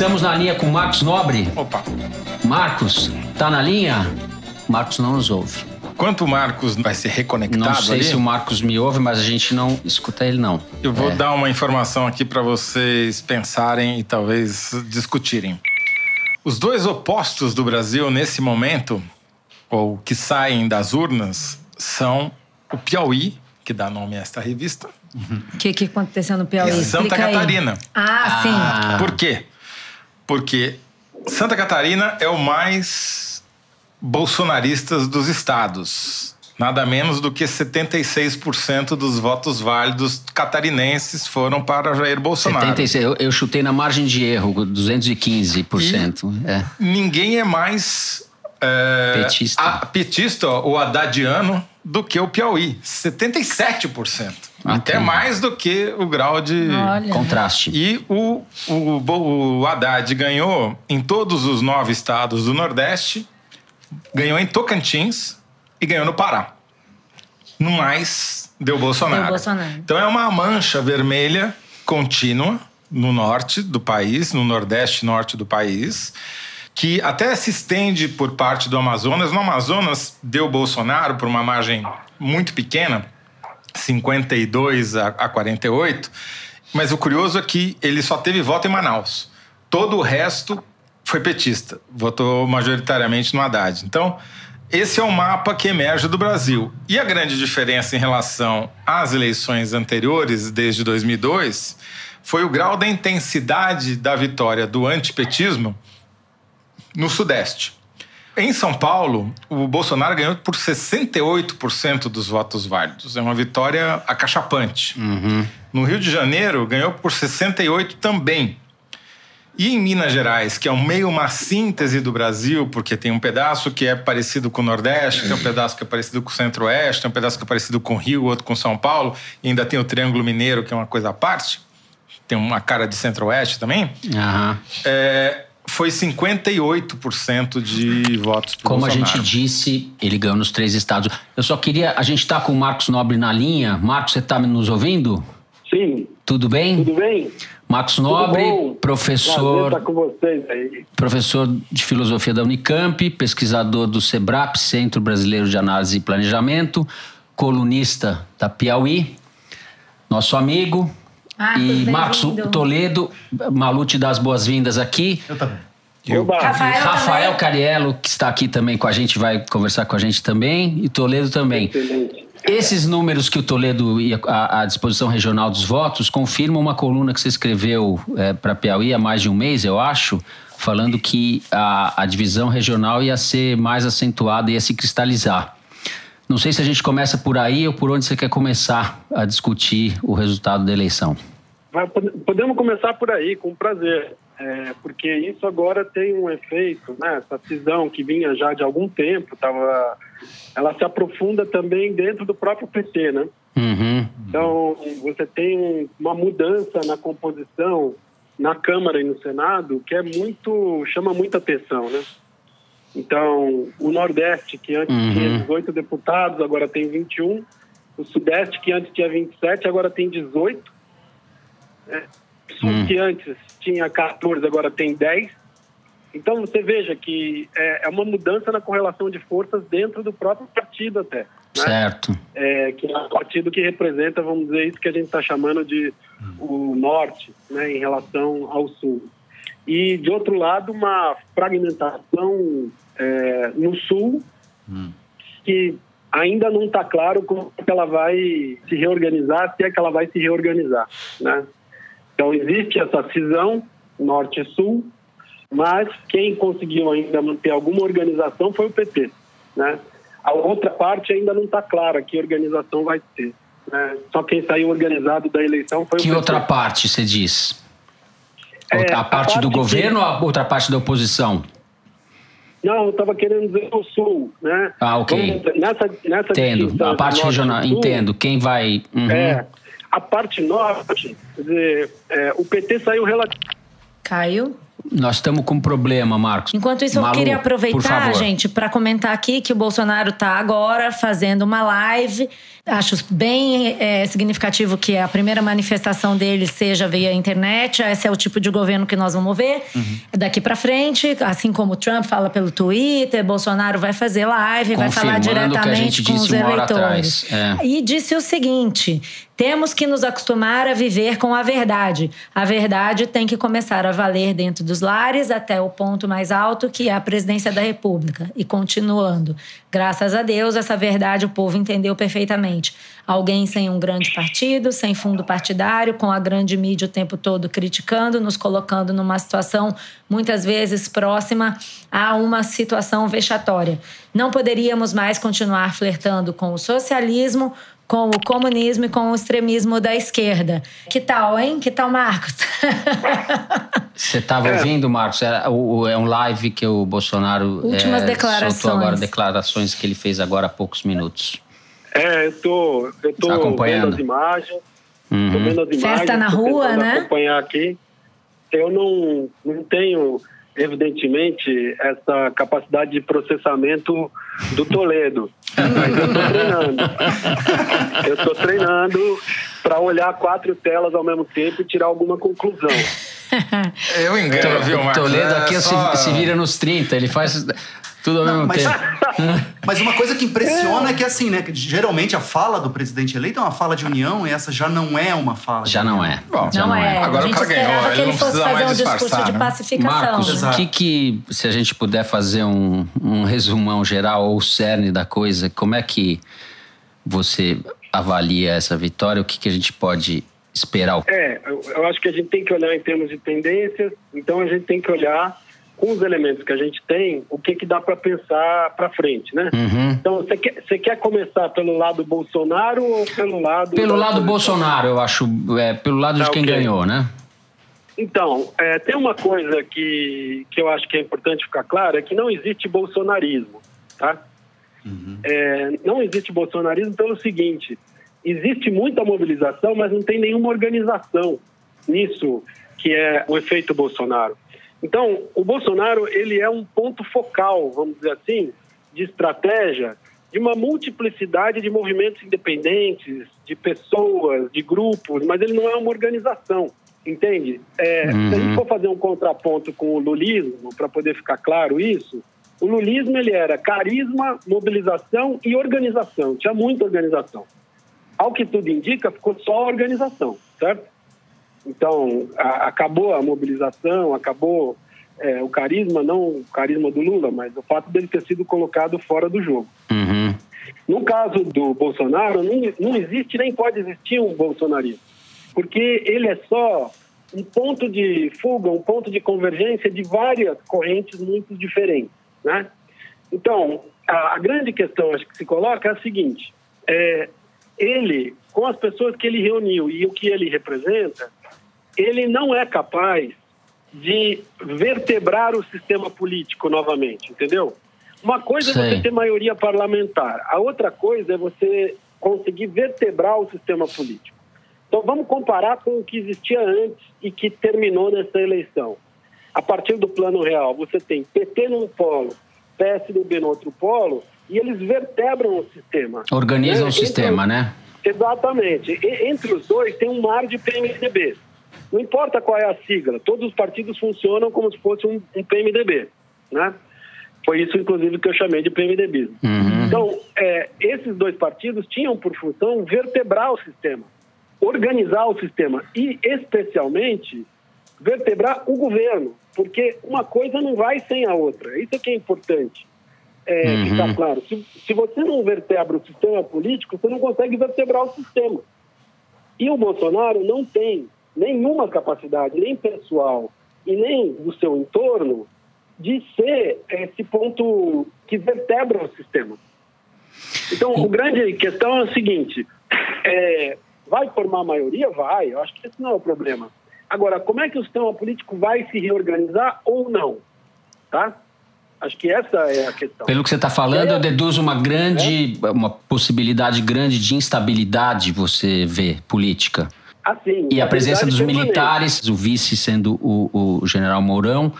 Estamos na linha com Marcos Nobre. Opa. Marcos, tá na linha? Marcos não nos ouve. Quanto o Marcos vai ser reconectado Não sei ali, se o Marcos me ouve, mas a gente não escuta ele não. eu vou É. dar uma informação aqui para vocês pensarem e talvez discutirem. Os dois opostos do Brasil nesse momento, ou que saem das urnas, são o Piauí, que dá nome a esta revista, O que, que aconteceu no Piauí? e Santa Explica aí. Catarina. Ah, sim. Ah. Por quê? Porque Santa Catarina é o mais bolsonaristas dos estados. Nada menos do que 76% dos votos válidos catarinenses foram para Jair Bolsonaro. 76, eu, eu chutei na margem de erro, 215%. É. Ninguém é mais é, Petista. a- petista ou haddadiano do que o Piauí. 77%. Até mais do que o grau de Olha. Contraste. E o, o, o Haddad ganhou em todos os nove estados do Nordeste, ganhou em Tocantins e ganhou no Pará. No mais, deu Bolsonaro. Deu Bolsonaro. Então é uma mancha vermelha contínua no norte do país, no nordeste e norte do país, que até se estende por parte do Amazonas. No Amazonas, deu Bolsonaro por uma margem muito pequena, 52 a, a 48. Mas o curioso é que ele só teve voto em Manaus. Todo o resto foi petista. Votou majoritariamente no Haddad. Então, esse é o mapa que emerge do Brasil. E a grande diferença em relação às eleições anteriores, desde 2002, foi o grau da intensidade da vitória do antipetismo no Sudeste. Em São Paulo, o Bolsonaro ganhou por 68% dos votos válidos. É uma vitória acachapante. No Rio de Janeiro, ganhou por 68% também. E em Minas Gerais, que é um meio uma síntese do Brasil, porque tem um pedaço que é parecido com o Nordeste, tem um pedaço que é parecido com o Centro-Oeste, tem um pedaço que é parecido com o Rio, outro com São Paulo, e ainda tem o Triângulo Mineiro, que é uma coisa à parte. Tem uma cara de Centro-Oeste também. Aham. É, foi 58% de votos pro Como a Bolsonaro. gente disse, ele ganhou nos três estados. Eu só queria. A gente está com o Marcos Nobre na linha. Marcos, você está nos ouvindo? Sim, Tudo bem? tudo bem? Marcos Nobre, professor, estar com vocês aí. professor de filosofia da Unicamp, pesquisador do SEBRAP, Centro Brasileiro de Análise e Planejamento, colunista da Piauí, nosso amigo. Marcos, e Marcos. Toledo, Malu te dá as boas-vindas aqui. Oba, Rafael, Rafael também. Cariello, que está aqui também com a gente, vai conversar com a gente também, e Toledo também. excelente. Esses números que o Toledo e a, a disposição regional dos votos confirmam uma coluna que você escreveu para Piauí há mais de um mês, eu acho, falando que a, a divisão regional ia ser mais acentuada, ia se cristalizar. Não sei se a gente começa por aí ou por onde você quer começar a discutir o resultado da eleição. Podemos começar por aí, com prazer. É, porque isso agora tem um efeito, né? Essa cisão que vinha já de algum tempo, tava, ela se aprofunda também dentro do próprio PT, né? Uhum. Então, você tem um- uma mudança na composição na Câmara e no Senado que é muito chama muita atenção, né? Então, o Nordeste, que antes Uhum. tinha 18 deputados, agora tem 21. O Sudeste, que antes tinha 27, agora tem 18. É, o Sul, Hum. que antes tinha 14, agora tem 10. Então, você veja que é, é uma mudança na correlação de forças dentro do próprio partido até. Né? Certo. é, que é um partido que representa, vamos dizer, isso que a gente está chamando de o norte, né, em relação ao sul. E, de outro lado, uma fragmentação é, no sul, que ainda não está claro como é que ela vai se reorganizar, se é que ela vai se reorganizar. Né? Então, existe essa cisão norte e sul, mas quem conseguiu ainda manter alguma organização foi o PT. Né? A outra parte ainda não está clara que organização vai ter. Né? Só quem saiu organizado da eleição foi o Que PT. outra parte você diz? É, Outra- a a parte do parte governo ou a outra parte da oposição? Não, eu estava querendo dizer o sul, né? Ah, ok. Vamos Nessa, nessa Entendo. A parte regional, sul, entendo. Quem vai. Uhum. É, a parte norte, quer dizer, é, o PT saiu relativamente Caiu Nós estamos com um problema, Marcos. Enquanto isso, Malu, eu queria aproveitar, gente, para comentar aqui que o Bolsonaro está agora fazendo uma live. Acho bem é, significativo que a primeira manifestação dele seja via internet. Esse é o tipo de governo que nós vamos ver daqui para frente. Assim como o Trump fala pelo Twitter, Bolsonaro vai fazer live, vai falar diretamente com os eleitores. É. E disse o seguinte: temos que nos acostumar a viver com a verdade. A verdade tem que começar a valer dentro dos lares até o ponto mais alto, que é a presidência da República. E continuando. Graças a Deus, essa verdade o povo entendeu perfeitamente. Alguém sem um grande partido, sem fundo partidário, com a grande mídia o tempo todo criticando, nos colocando numa situação muitas vezes próxima a uma situação vexatória. Não poderíamos mais continuar flertando com o socialismo, com o comunismo e com o extremismo da esquerda. Que tal, hein? Que tal, Marcos? Você estava ouvindo, Marcos? É, o- o- é um live que o Bolsonaro Últimas é, declarações. soltou agora, declarações que ele fez agora há poucos minutos. É, eu tô, eu tô Tá acompanhando. vendo as imagens. Tô Uhum. vendo as imagens. Festa na rua, né? acompanhar aqui. Eu não, não tenho, evidentemente, essa capacidade de processamento do Toledo. Mas eu tô treinando. Eu tô treinando para olhar quatro telas ao mesmo tempo e tirar alguma conclusão. Eu engano, viu, Marcos? Toledo É aqui só- se, se vira nos 30, ele faz tudo ao mesmo mas- tempo. Mas uma coisa que impressiona é que assim, né? Geralmente a fala do presidente eleito é uma fala de união e essa já não é uma fala. Já não é. Bom, Já não, é. Agora a o cara ganhou, ele que ele não fosse precisa fazer um discurso disfarçar, de né? pacificação. Marcos, o que que, se a gente puder fazer um, um resumão geral ou o cerne da coisa, como é que você avalia essa vitória? O que, que a gente pode esperar? É, eu, eu acho que a gente tem que olhar em termos de tendências, então a gente tem que olhar com os elementos que a gente tem, o que, que dá para pensar para frente, né? Uhum. Então, você quer, você quer começar pelo lado Bolsonaro ou pelo lado... Pelo lado? Bolsonaro, eu acho, é, pelo lado de Tá, quem ok. ganhou, né? Então, é, tem uma coisa que, que eu acho que é importante ficar claro, é que não existe bolsonarismo, tá? É, não existe bolsonarismo pelo seguinte, existe muita mobilização, mas não tem nenhuma organização nisso que é o efeito Bolsonaro. Então, o Bolsonaro, ele é um ponto focal, vamos dizer assim, de estratégia de uma multiplicidade de movimentos independentes, de pessoas, de grupos, mas ele não é uma organização, entende? É, Se a Uhum. gente for fazer um contraponto com o lulismo, para poder ficar claro isso, o lulismo ele era carisma, mobilização e organização, tinha muita organização. Ao que tudo indica, ficou só organização, certo? Então, a- acabou a mobilização, acabou é, o carisma, não o carisma do Lula, mas o fato dele ter sido colocado fora do jogo. Uhum. No caso do Bolsonaro, não, não existe nem pode existir um bolsonarismo, porque ele é só um ponto de fuga, um ponto de convergência de várias correntes muito diferentes, né? Então, a, a grande questão acho que se coloca é a seguinte: é, ele, com as pessoas que ele reuniu e o que ele representa, ele não é capaz de vertebrar o sistema político novamente, entendeu? Uma coisa Sei. é você ter maioria parlamentar, a outra coisa é você conseguir vertebrar o sistema político. Então vamos comparar com o que existia antes e que terminou nessa eleição. A partir do plano real, você tem PT num polo, PSDB no outro polo, e eles vertebram o sistema. Organizam Né? o sistema, Entre- né? Exatamente. E- entre os dois tem um mar de PMDB. Não importa qual é a sigla, todos os partidos funcionam como se fosse um, um PMDB, né? Foi isso, inclusive, que eu chamei de PMDBismo. Uhum. Então, é, esses dois partidos tinham por função vertebrar o sistema, organizar o sistema e, especialmente, vertebrar o governo, porque uma coisa não vai sem a outra. Isso é que é importante é, Uhum. ficar claro. Se, se você não vertebra o sistema político, você não consegue vertebrar o sistema. E o Bolsonaro não tem nenhuma capacidade, nem pessoal e nem do seu entorno, de ser esse ponto que vertebra o sistema. Então, o grande questão é o seguinte: é, vai formar maioria? Vai, eu acho que esse não é o problema. Agora, como é que o sistema político vai se reorganizar ou não? Tá? Acho que essa é a questão. Pelo que você está falando, É. eu deduzo uma grande, uma possibilidade grande de instabilidade, você vê, política. Assim, E a presença dos militares, o vice sendo o, o general Mourão,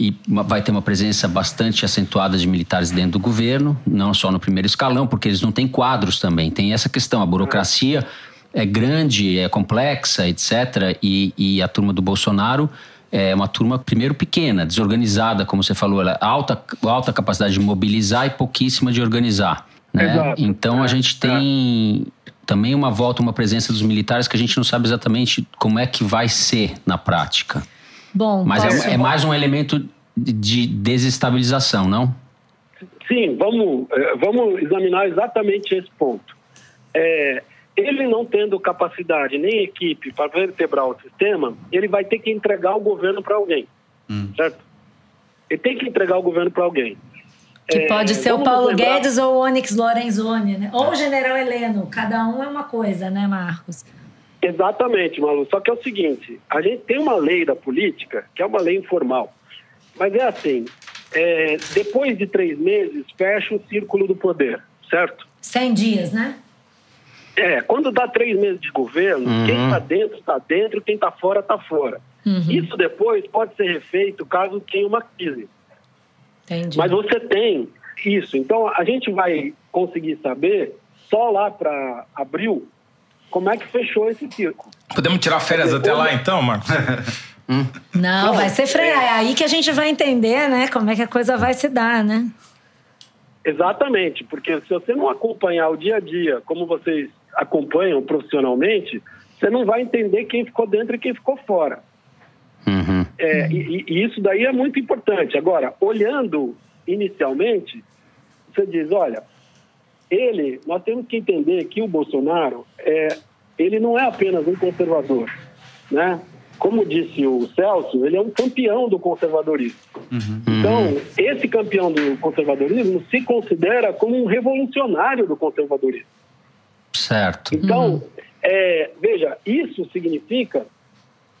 e vai ter uma presença bastante acentuada de militares dentro do governo, não só no primeiro escalão, porque eles não têm quadros também. Tem essa questão, a burocracia é grande, é complexa, etc. E, e a turma do Bolsonaro é uma turma, primeiro, pequena, desorganizada, como você falou, ela alta, alta capacidade de mobilizar e pouquíssima de organizar. Né? Então a É, gente tem também uma volta, uma presença dos militares que a gente não sabe exatamente como é que vai ser na prática. Bom, Mas é, é mais um elemento de- de desestabilização, não? Sim, vamos, eh, vamos examinar exatamente esse ponto. É, ele não tendo capacidade nem equipe para vertebrar o sistema, ele vai ter que entregar o governo para alguém, certo? Ele tem que entregar o governo para alguém. Que É, pode ser o Paulo lembrar- Guedes ou o Onyx Lorenzoni, né? Ou o General Heleno. Cada um é uma coisa, né, Marcos? Exatamente, Malu. Só que é o seguinte: a gente tem uma lei da política, que é uma lei informal. Mas é assim: é, depois de três meses, fecha o círculo do poder, certo? 100 dias, né? É, quando dá três meses de governo, Uhum. quem está dentro está dentro, quem está fora está fora. Uhum. Isso depois pode ser refeito caso tenha uma crise. Entendi. Mas você tem isso. Então a gente vai conseguir saber só lá para abril como é que fechou esse círculo. Podemos tirar férias até lá então, Marcos? Não, Não, vai ser freio. é- É aí que a gente vai entender, né? Como é que a coisa vai se dar, né? Exatamente, porque se você não acompanhar o dia a dia como vocês acompanham profissionalmente, você não vai entender quem ficou dentro e quem ficou fora. Uhum. É, e, e isso daí é muito importante. Agora, olhando inicialmente, você diz, olha, ele, nós temos que entender que o Bolsonaro, é, ele não é apenas um conservador, né? Como disse o Celso, ele é um campeão do conservadorismo. Então, esse campeão do conservadorismo se considera como um revolucionário do conservadorismo. Certo. Então, é, veja, isso significa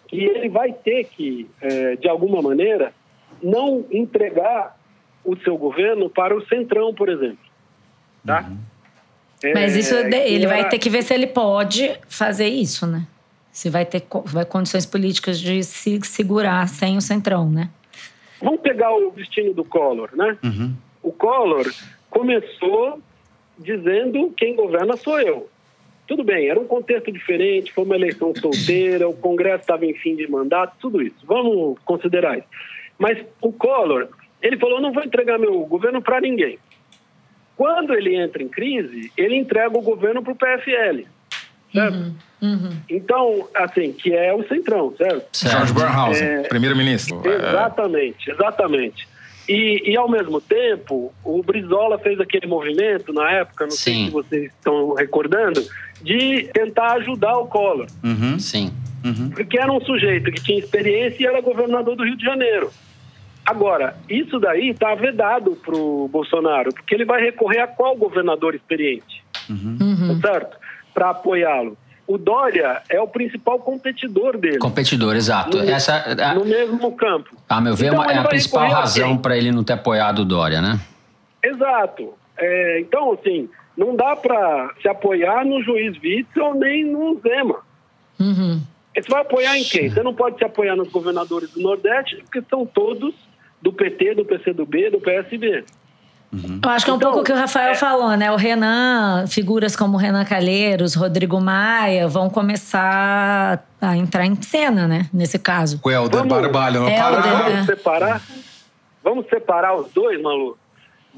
que ele vai ter que, é, de alguma maneira, não entregar o seu governo para o centrão, por exemplo. Tá? É, Mas isso que ele vai era- ter que ver se ele pode fazer isso, né? Se vai ter vai condições políticas de se segurar sem o centrão, né? Vamos pegar o destino do Collor, né? O Collor começou dizendo quem governa sou eu. Tudo bem, era um contexto diferente, foi uma eleição solteira, o Congresso estava em fim de mandato, tudo isso. Vamos considerar isso. Mas o Collor, ele falou, não vou entregar meu governo para ninguém. Quando ele entra em crise, ele entrega o governo para o PFL. Certo? Uhum. Então, assim, que é o centrão, certo? George Bornhausen, É, primeiro-ministro. Exatamente, exatamente. E, e, ao mesmo tempo, o Brizola fez aquele movimento na época, não sei Sim. se vocês estão recordando, de tentar ajudar o Collor. Uhum. Sim. Porque era um sujeito que tinha experiência e era governador do Rio de Janeiro. Agora, isso daí está vedado para o Bolsonaro, porque ele vai recorrer a qual governador experiente? Uhum. Tá certo? Para apoiá-lo. O Dória é o principal competidor dele. Competidor, exato. No- Essa, a, no mesmo campo. a meu ver, é Então, uma- é a principal razão para ele não ter apoiado o Dória, né? Exato. É, então, assim, não dá para se apoiar no juiz Witzel nem no Zema. Uhum. Você vai apoiar em quem? Você não pode se apoiar nos governadores do Nordeste, porque são todos do PT, do PCdoB, do PSB. Eu acho que é um Então, pouco o que o Rafael é- falou, né? O Renan, figuras como o Renan Calheiros, Rodrigo Maia, vão começar a entrar em cena, né? Nesse caso. O Helder Vamos- Barbalho no É, Pará. Vamos É. separar? Vamos separar os dois, Malu?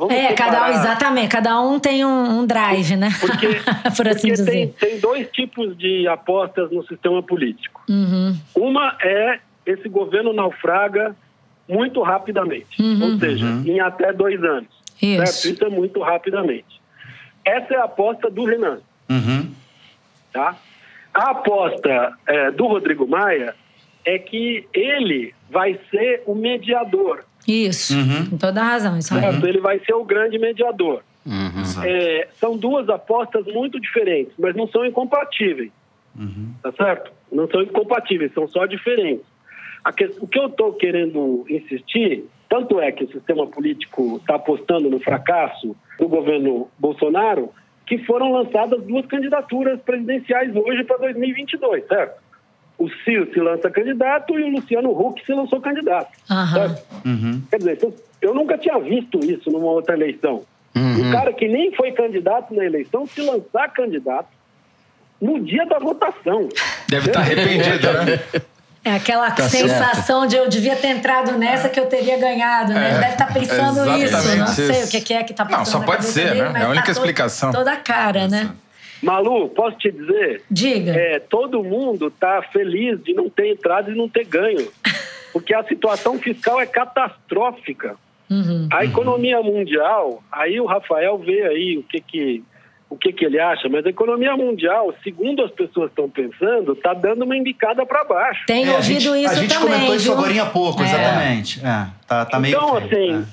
Vamos É, cada um, separar- exatamente, cada um tem um, um drive, né? Porque, Por assim porque dizer. tem, tem dois tipos de apostas no sistema político. Uhum. Uma é esse governo naufraga muito rapidamente, Uhum. ou seja, em até dois anos. Isso. Certo? Isso é muito rapidamente. Essa é a aposta do Renan. Uhum. Tá? A aposta é, do Rodrigo Maia é que ele vai ser o mediador. Isso. Uhum. Com toda a razão, isso certo? Ele vai ser o grande mediador. Uhum. É, são duas apostas muito diferentes, mas não são incompatíveis. Tá certo? Não são incompatíveis, são só diferentes. A que- o que eu estou querendo insistir, tanto é que o sistema político está apostando no fracasso do governo Bolsonaro, que foram lançadas duas candidaturas presidenciais hoje para 2022, certo? O Ciro se lança candidato e o Luciano Huck se lançou candidato. Uhum. Quer dizer, eu nunca tinha visto isso numa outra eleição. Uhum. Um cara que nem foi candidato na eleição se lançar candidato no dia da votação. Deve estar arrependido, né? É aquela Tá sensação de eu devia ter entrado nessa que eu teria ganhado, né? É, Ele deve estar pensando exatamente isso. Não sei isso. o que é que está Não, passando só na pode ser, dele, né? É a única tá explicação. Toda a cara, né? Malu, posso te dizer? Diga. É, todo mundo está feliz de não ter entrado e não ter ganho. Porque a situação fiscal é catastrófica. Uhum. A economia mundial, aí o Rafael vê aí o que que, o que, que ele acha, mas a economia mundial, segundo as pessoas estão pensando, está dando uma embicada para baixo. Tem É, a ouvido gente, isso a gente também, comentou isso viu? agora há pouco, É. exatamente. É, tá, tá meio então, feio, assim, é.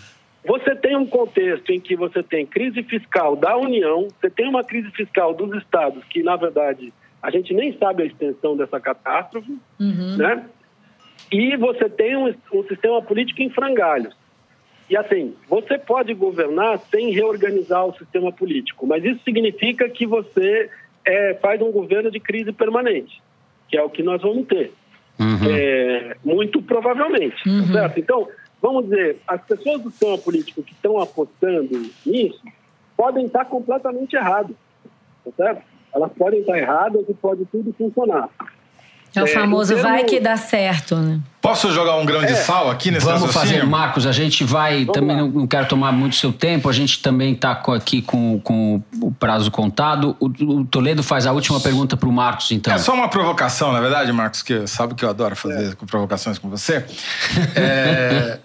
Você tem um contexto em que você tem crise fiscal da União, você tem uma crise fiscal dos estados, que, na verdade, a gente nem sabe a extensão dessa catástrofe, Uhum. né? E você tem um, um sistema político em frangalhos. E assim, você pode governar sem reorganizar o sistema político, mas isso significa que você é, faz um governo de crise permanente, que é o que nós vamos ter. Uhum. É, muito provavelmente. tá Uhum. certo? Então, vamos dizer, as pessoas do sistema político que estão apostando nisso podem estar completamente erradas. Tá certo? Elas podem estar erradas e pode tudo funcionar. É o É, famoso em termos- vai que dá certo, né? Posso jogar um grão de sal aqui nesse Vamos raciocínio? fazer, Marcos. A gente vai. também lá. não, não quero tomar muito seu tempo. A gente também está aqui com, com o prazo contado. O, o Toledo faz a última pergunta para o Marcos, então. É só uma provocação, na verdade, Marcos, que sabe que eu adoro fazer com provocações com você. É,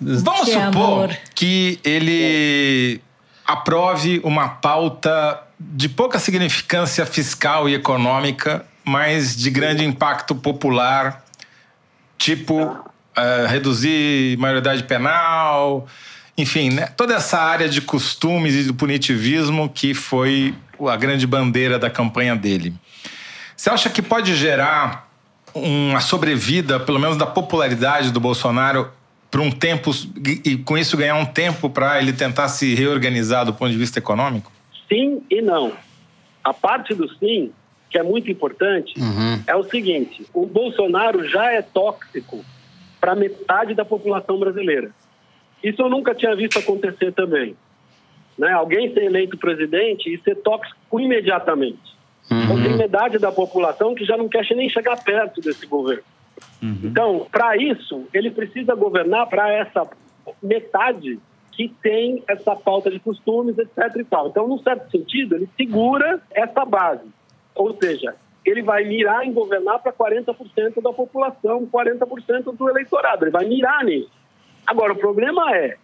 Vamos Que supor amor. que ele aprove uma pauta de pouca significância fiscal e econômica, mas de grande impacto popular, tipo eh, reduzir maioridade penal, enfim, né? toda essa área de costumes e do punitivismo que foi a grande bandeira da campanha dele. Você acha que pode gerar uma sobrevida, pelo menos da popularidade do Bolsonaro, para um tempo e com isso ganhar um tempo para ele tentar se reorganizar do ponto de vista econômico? Sim e não. A parte do sim, que é muito importante, Uhum. é o seguinte: o Bolsonaro já é tóxico para metade da população brasileira. Isso eu nunca tinha visto acontecer também. Né? Alguém ser eleito presidente e ser tóxico imediatamente. Então tem metade da população que já não quer nem chegar perto desse governo. Então, para isso, ele precisa governar para essa metade que tem essa pauta de costumes, etc. E tal. Então, num certo sentido, ele segura essa base. Ou seja, ele vai mirar em governar para 40% da população, 40% do eleitorado. Ele vai mirar nisso. Agora, o problema é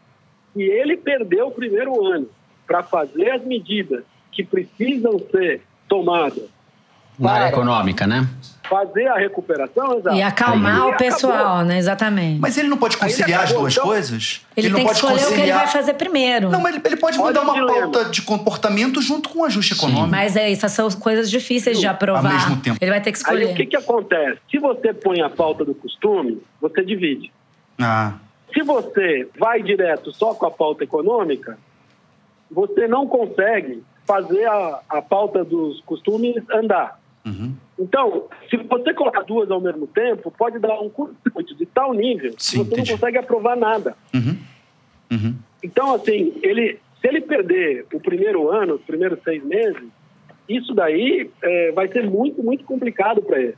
que ele perdeu o primeiro ano para fazer as medidas que precisam ser tomadas Na área econômica, né? fazer a recuperação, exato. E acalmar Aí o acabou. pessoal, né? Exatamente. Mas ele não pode conciliar as acabou, duas então- coisas? ele, não tem que pode escolher o que ele conciliar. vai fazer primeiro. Não, mas ele, ele pode Olha mudar o uma dilema. pauta de comportamento junto com um ajuste econômico. Mas é isso, são coisas difíceis de aprovar. Ao mesmo tempo. Ele vai ter que Aí escolher. o que, que acontece? Se você põe a pauta do costume, você divide. Ah, Se você vai direto só com a pauta econômica, você não consegue fazer a, a pauta dos costumes andar. Uhum. Então, se você colocar duas ao mesmo tempo, pode dar um curto-circuito de tal nível Sim, que você entendi. não consegue aprovar nada. Uhum. Uhum. Então, assim, ele, se ele perder o primeiro ano, os primeiros seis meses, isso daí é, vai ser muito, muito complicado para ele.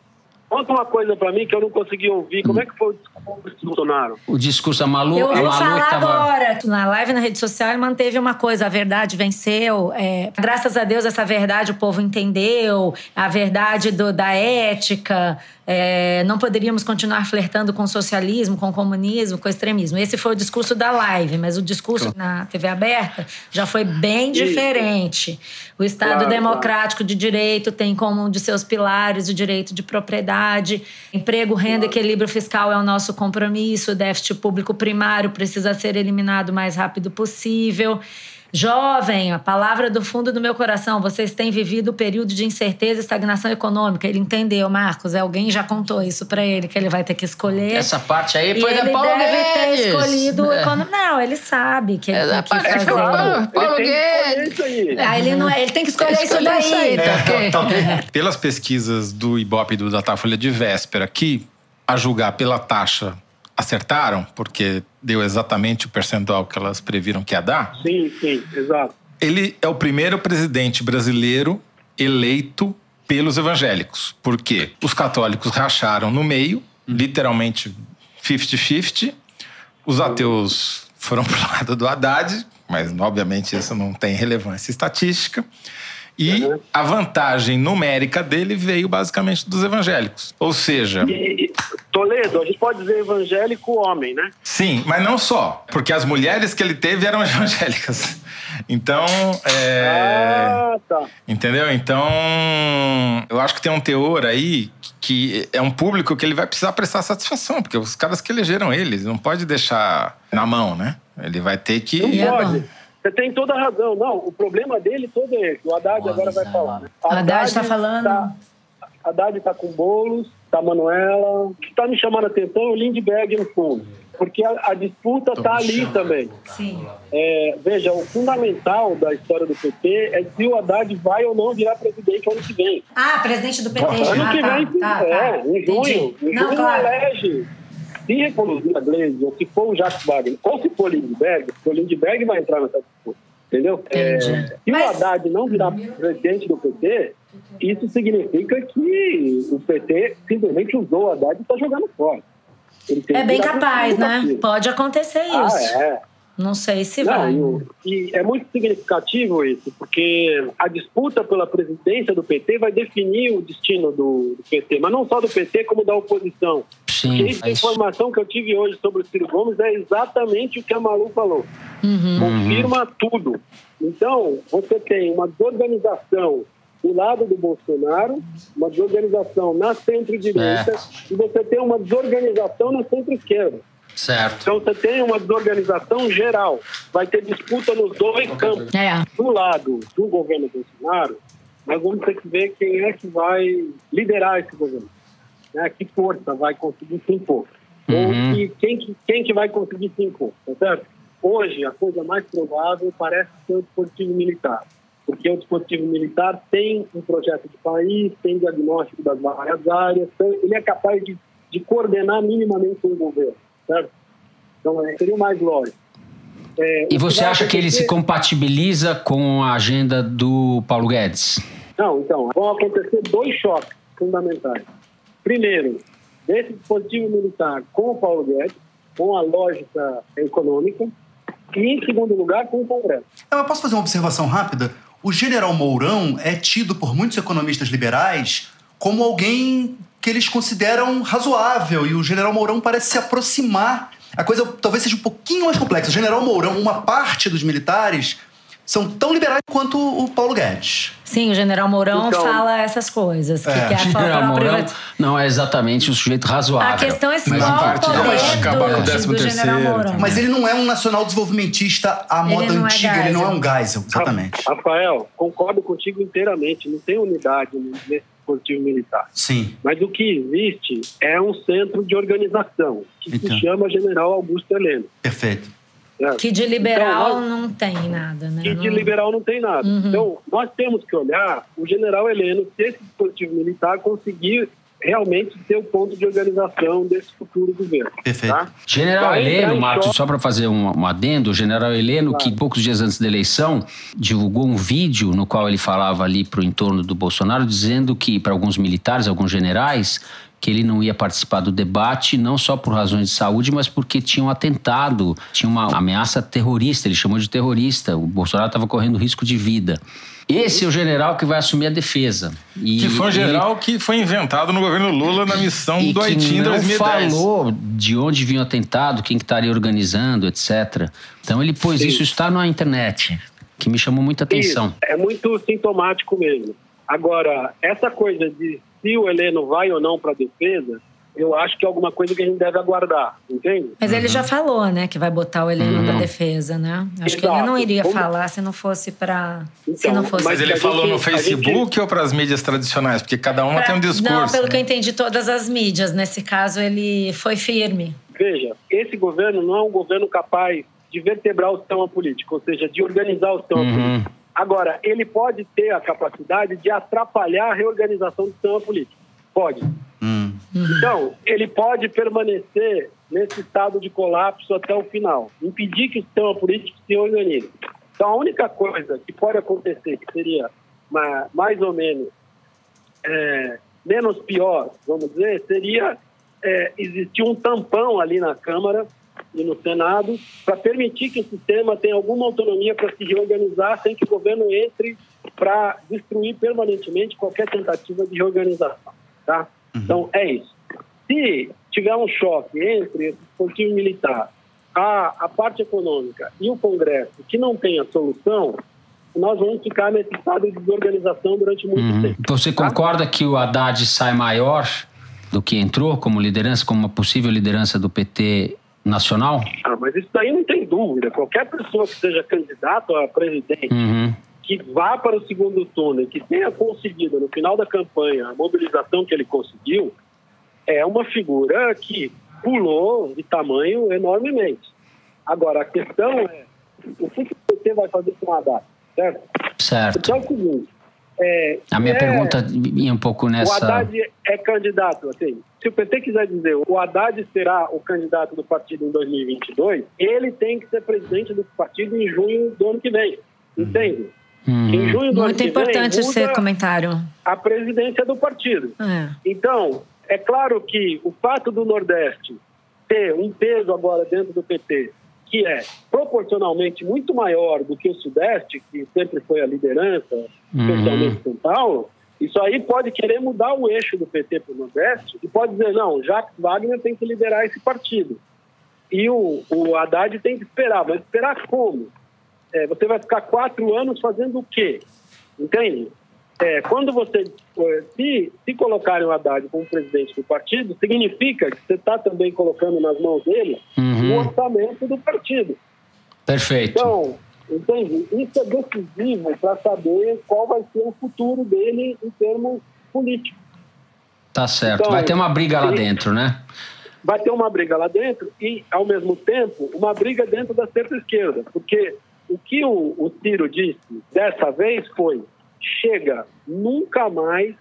Conta uma coisa para mim que eu não consegui ouvir. Como é que foi o discurso do Bolsonaro? O discurso da Malu, Eu a vou Malu falar tava- agora. Na live na rede social ele manteve uma coisa: a verdade venceu. É, graças a Deus, essa verdade o povo entendeu. A verdade do- da ética. É, não poderíamos continuar flertando com o socialismo, com o comunismo, com o extremismo. Esse foi o discurso da live, mas o discurso na TV aberta já foi bem diferente. O Estado Claro, democrático de direito tem como um de seus pilares o direito de propriedade, emprego, renda, equilíbrio fiscal é o nosso compromisso, o déficit público primário precisa ser eliminado o mais rápido possível. Jovem, a palavra do fundo do meu coração, vocês têm vivido o período de incerteza e estagnação econômica. Ele entendeu, Marcos. Alguém já contou isso para ele, que ele vai ter que escolher. Essa parte aí foi e da ele Paulo deve ter Guedes. escolhido É. econo- Não, ele sabe que ele Essa tem que fazer. Paulo, Paulo Ele tem que escolher Guedes. isso aí. Ah, ele, não, ele tem que escolher isso Escolher isso aí, daí. tá ok? É, tá ok. Pelas pesquisas do Ibope e do Datafolha de véspera, que, a julgar pela taxa, acertaram, porque deu exatamente o percentual que elas previram que ia dar, Sim, sim, exato. ele é o primeiro presidente brasileiro eleito pelos evangélicos. Por quê? Os católicos racharam no meio, literalmente 50-50. Os ateus foram pro lado do Haddad, mas obviamente isso não tem relevância estatística. E Uhum. a vantagem numérica dele veio basicamente dos evangélicos. Ou seja, E, e- Toledo, a gente pode dizer evangélico homem, né? Sim, mas não só, porque as mulheres que ele teve eram evangélicas. Então, é, Ah, tá. entendeu? Então, eu acho que tem um teor aí que é um público que ele vai precisar prestar satisfação, porque os caras que elegeram ele, ele não pode deixar na mão, né? Ele vai ter que. Não pode. Você tem toda a razão. Não, o problema dele todo é esse. O Haddad agora vai falar, né? Haddad tá falando- Tá, Haddad tá com Boulos, tá Manuela. O que tá me chamando a atenção é o Lindbergh no fundo. Porque a, a disputa tá ali também. Sim. É, veja, o fundamental da história do PT é se o Haddad vai ou não virar presidente ano que vem. Ah, presidente do PT. Ano ah, que tá, vem, tá, é, tá. em junho. Entendi. Em Não, junho claro. elege. Se reproduzir a Gleisi, ou se for o Jacques Wagner, ou se for Lindbergh, o Lindbergh vai entrar nessa disputa. Entendeu? É, se Mas- o Haddad não virar presidente do PT, isso significa que o PT simplesmente usou o Haddad e está jogando fora. É bem capaz, né? Pode acontecer Ah, isso. é. Não sei se Não, vai. e é muito significativo isso, porque a disputa pela presidência do PT vai definir o destino do, do PT, mas não só do PT, como da oposição. Sim, Porque isso, a mas- informação que eu tive hoje sobre o Ciro Gomes é exatamente o que a Malu falou. Uhum. Confirma tudo. Então, você tem uma desorganização do lado do Bolsonaro, uma desorganização na centro-direita, e você tem uma desorganização na centro-esquerda. Certo. Então você tem uma desorganização geral. Vai ter disputa nos dois campos. É. Do lado do governo Bolsonaro, nós vamos ter que ver quem é que vai liderar esse governo. Né? Que força vai conseguir se impor. Uhum. Ou que, quem, que, quem que vai conseguir se impor, tá certo? Hoje, a coisa mais provável parece ser o dispositivo militar. Porque o dispositivo militar tem um projeto de país, tem diagnóstico das várias áreas, então ele é capaz de, de coordenar minimamente um governo, certo? Então, é, seria o mais lógico. É, E você acha que ele se compatibiliza com a agenda do Paulo Guedes? Não, então, vão acontecer dois choques fundamentais. Primeiro, desse dispositivo militar com o Paulo Guedes, com a lógica econômica, e, em segundo lugar, com o Congresso. Eu posso fazer uma observação rápida? O general Mourão é tido por muitos economistas liberais como alguém que eles consideram razoável e o general Mourão parece se aproximar. A coisa talvez seja um pouquinho mais complexa. O general Mourão, uma parte dos militares, são tão liberais quanto o Paulo Guedes. Sim, o general Mourão Então- fala essas coisas. Que É. quer General Mourão privati- não é exatamente o sujeito razoável. A questão é se Mas qual o parte poder não, do, acabar com o do 13º general Mourão. Mas ele não é um nacional desenvolvimentista à Ele moda é antiga, ele não é um Geisel, exatamente. Rafael, concordo contigo inteiramente. Não tem unidade nesse dispositivo militar. Sim. Mas o que existe é um centro de organização, que Então. se chama General Augusto Heleno. Perfeito. certo? Que de liberal Então, nós- não tem nada, né? que de Não- liberal não tem nada. Uhum. Então, nós temos que olhar o general Heleno, se esse dispositivo militar conseguir realmente ser o ponto de organização desse futuro governo. Perfeito. Tá? General Vai Heleno, Marcos, choque. só para fazer um, um adendo, o general Heleno, que poucos dias antes da eleição divulgou um vídeo no qual ele falava ali para o entorno do Bolsonaro, dizendo que, para alguns militares, alguns generais, que ele não ia participar do debate, não só por razões de saúde, mas porque tinha um atentado, tinha uma ameaça terrorista, ele chamou de terrorista, o Bolsonaro estava correndo risco de vida. Esse é o general que vai assumir a defesa. E Que foi um ele- general que foi inventado no governo Lula na missão e do que Haiti em não 2010. falou de onde vinha o atentado, quem que estaria organizando, etc. Então ele pôs Sim. isso, está na internet, que me chamou muita atenção. Isso, é muito sintomático mesmo. Agora, essa coisa de se o Heleno vai ou não para a defesa, eu acho que é alguma coisa que a gente deve aguardar, entende? Mas ele já falou, né, que vai botar o Heleno da defesa, né? Acho que ele Exato. não iria Como- falar se não fosse para se Então, não fosse Mas ele falou gente- no Facebook ou para as mídias tradicionais? Porque cada uma tem um discurso. Não, pelo né? que eu entendi, todas as mídias. Nesse caso, ele foi firme. Veja, esse governo não é um governo capaz de vertebrar o sistema político, ou seja, de organizar o sistema Uhum. político. Agora, ele pode ter a capacidade de atrapalhar a reorganização do sistema político. Pode. Hum. Então, ele pode permanecer nesse estado de colapso até o final, impedir que o sistema político se organize. Então, a única coisa que pode acontecer, que seria ma- mais ou menos é, menos pior, vamos dizer, seria é, existir um tampão ali na Câmara e no Senado para permitir que o sistema tenha alguma autonomia para se reorganizar sem que o governo entre para destruir permanentemente qualquer tentativa de reorganização. Tá? Então, é isso. Se tiver um choque entre esse dispositivo militar, a, a parte econômica e o Congresso que não tenha solução, nós vamos ficar nesse estado de desorganização durante muito Uhum. tempo. Você concorda que o Haddad sai maior do que entrou como liderança, como uma possível liderança do PT nacional? Ah, mas isso daí não tem dúvida. Qualquer pessoa que seja candidato a presidente, Uhum. que vá para o segundo turno e que tenha conseguido, no final da campanha, a mobilização que ele conseguiu, é uma figura que pulou de tamanho enormemente. Agora, a questão é o que o PT vai fazer com o Haddad, certo? Certo. Então é o seguinte... É, A minha é- pergunta ia um pouco O nessa. Haddad é candidato, assim. Se o PT quiser dizer o Haddad será o candidato do partido em 2022, ele tem que ser presidente do partido em junho do ano que vem. Entende? Em Uhum. junho do ano Muito que importante vem, esse muda comentário. a presidência do partido. É. Então, é claro que o fato do Nordeste ter um peso agora dentro do PT, que é proporcionalmente muito maior do que o Sudeste, que sempre foi a liderança, especialmente São Paulo, isso aí pode querer mudar o eixo do PT para o Nordeste e pode dizer, não, Jacques Wagner tem que liderar esse partido. E o, o Haddad tem que esperar, mas esperar como? É, você vai ficar quatro anos fazendo o quê? Entende? É, quando você é, se, se colocarem o Haddad como presidente do partido, significa que você está também colocando nas mãos dele Uhum. o orçamento do partido. Perfeito. Então, entende? Isso é decisivo para saber qual vai ser o futuro dele em termos políticos. Tá certo. então, Vai ter uma briga lá dentro, né? Vai ter uma briga lá dentro e, ao mesmo tempo, uma briga dentro da centro-esquerda. Porque o que o, o Ciro disse dessa vez foi: chega, nunca mais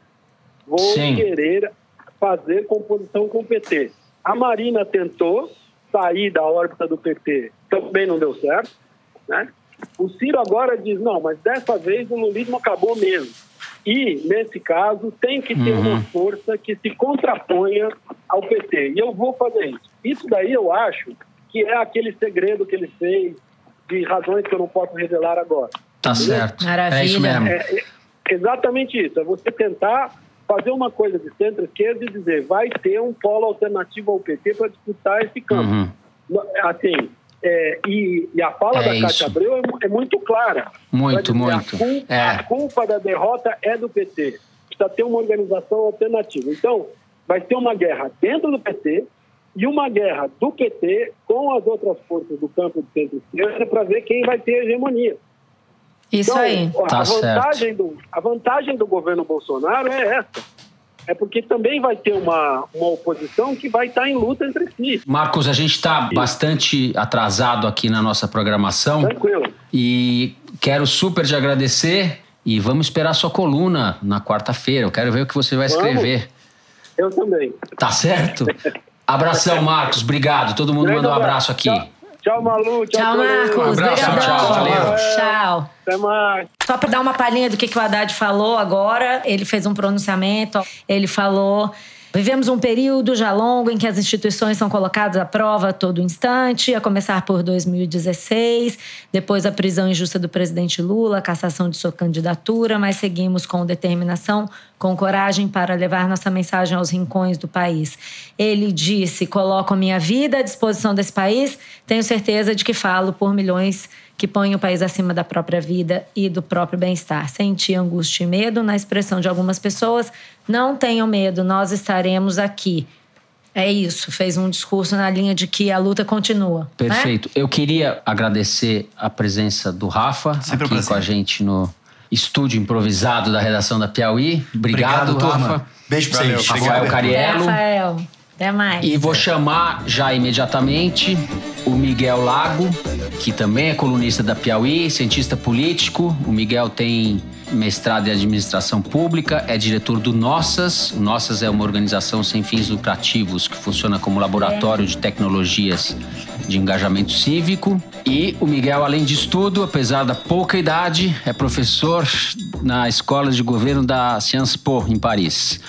vou Sim. querer fazer composição com o PT. A Marina tentou sair da órbita do PT, também não deu certo. Né? O Ciro agora diz: não, mas dessa vez o lulismo acabou mesmo. E, nesse caso, tem que ter uma força que se contraponha ao PT. E eu vou fazer isso. Isso daí eu acho que é aquele segredo que ele fez de razões que eu não posso revelar agora. Tá certo. Maravilha. É isso mesmo. É, é exatamente isso. É você tentar fazer uma coisa de centro-esquerda e dizer vai ter um polo alternativo ao PT para disputar esse campo. Uhum. Assim, é, e, e a fala É da isso. Cátia Abreu é, é muito clara. Muito, Pra muito. dizer, A culpa, É. a culpa da derrota é do PT. Precisa ter uma organização alternativa. Então, vai ter uma guerra dentro do PT e uma guerra do PT com as outras forças do campo de centro-esquerda para ver quem vai ter hegemonia. Isso Então, aí. ó, Tá a, vantagem do, a vantagem do governo Bolsonaro é essa. É porque também vai ter uma, uma oposição que vai estar em luta entre si. Marcos, a gente está bastante atrasado aqui na nossa programação Tranquilo. e quero super te agradecer e vamos esperar sua coluna na quarta-feira. Eu quero ver o que você vai Vamos. escrever. Eu também. Tá certo? Abração, Marcos. Obrigado. Todo mundo Grande manda um abraço aqui. Tchau, tchau Malu. Tchau, Tchau. Marcos. Um abraço, Obrigadão. tchau, valeu. Tchau. Até mais. Só para dar uma palhinha do que, que o Haddad falou agora, ele fez um pronunciamento, ele falou. Vivemos um período já longo em que as instituições são colocadas à prova a todo instante, a começar por 2016, depois a prisão injusta do presidente Lula, a cassação de sua candidatura, mas seguimos com determinação, com coragem para levar nossa mensagem aos rincões do país. Ele disse: coloco a minha vida à disposição desse país, tenho certeza de que falo por milhões que põem o país acima da própria vida e do próprio bem-estar. Senti angústia e medo na expressão de algumas pessoas. Não tenham medo, nós estaremos aqui. é isso, fez um discurso na linha de que a luta continua. né? Perfeito. Eu queria agradecer a presença do Rafa Sempre aqui prazer. com a gente no estúdio improvisado da redação da Piauí. Obrigado, Rafa. turma. Beijo pra vocês. obrigado. Rafael É, Cariello. Rafael, até mais. E vou chamar já imediatamente o Miguel Lago, que também é colunista da Piauí, cientista político. O Miguel tem mestrado em administração pública, é diretor do Nossas. O Nossas é uma organização sem fins lucrativos que funciona como laboratório de tecnologias de engajamento cívico. E o Miguel, além de tudo, apesar da pouca idade, é professor na Escola de Governo da Sciences Po, em Paris.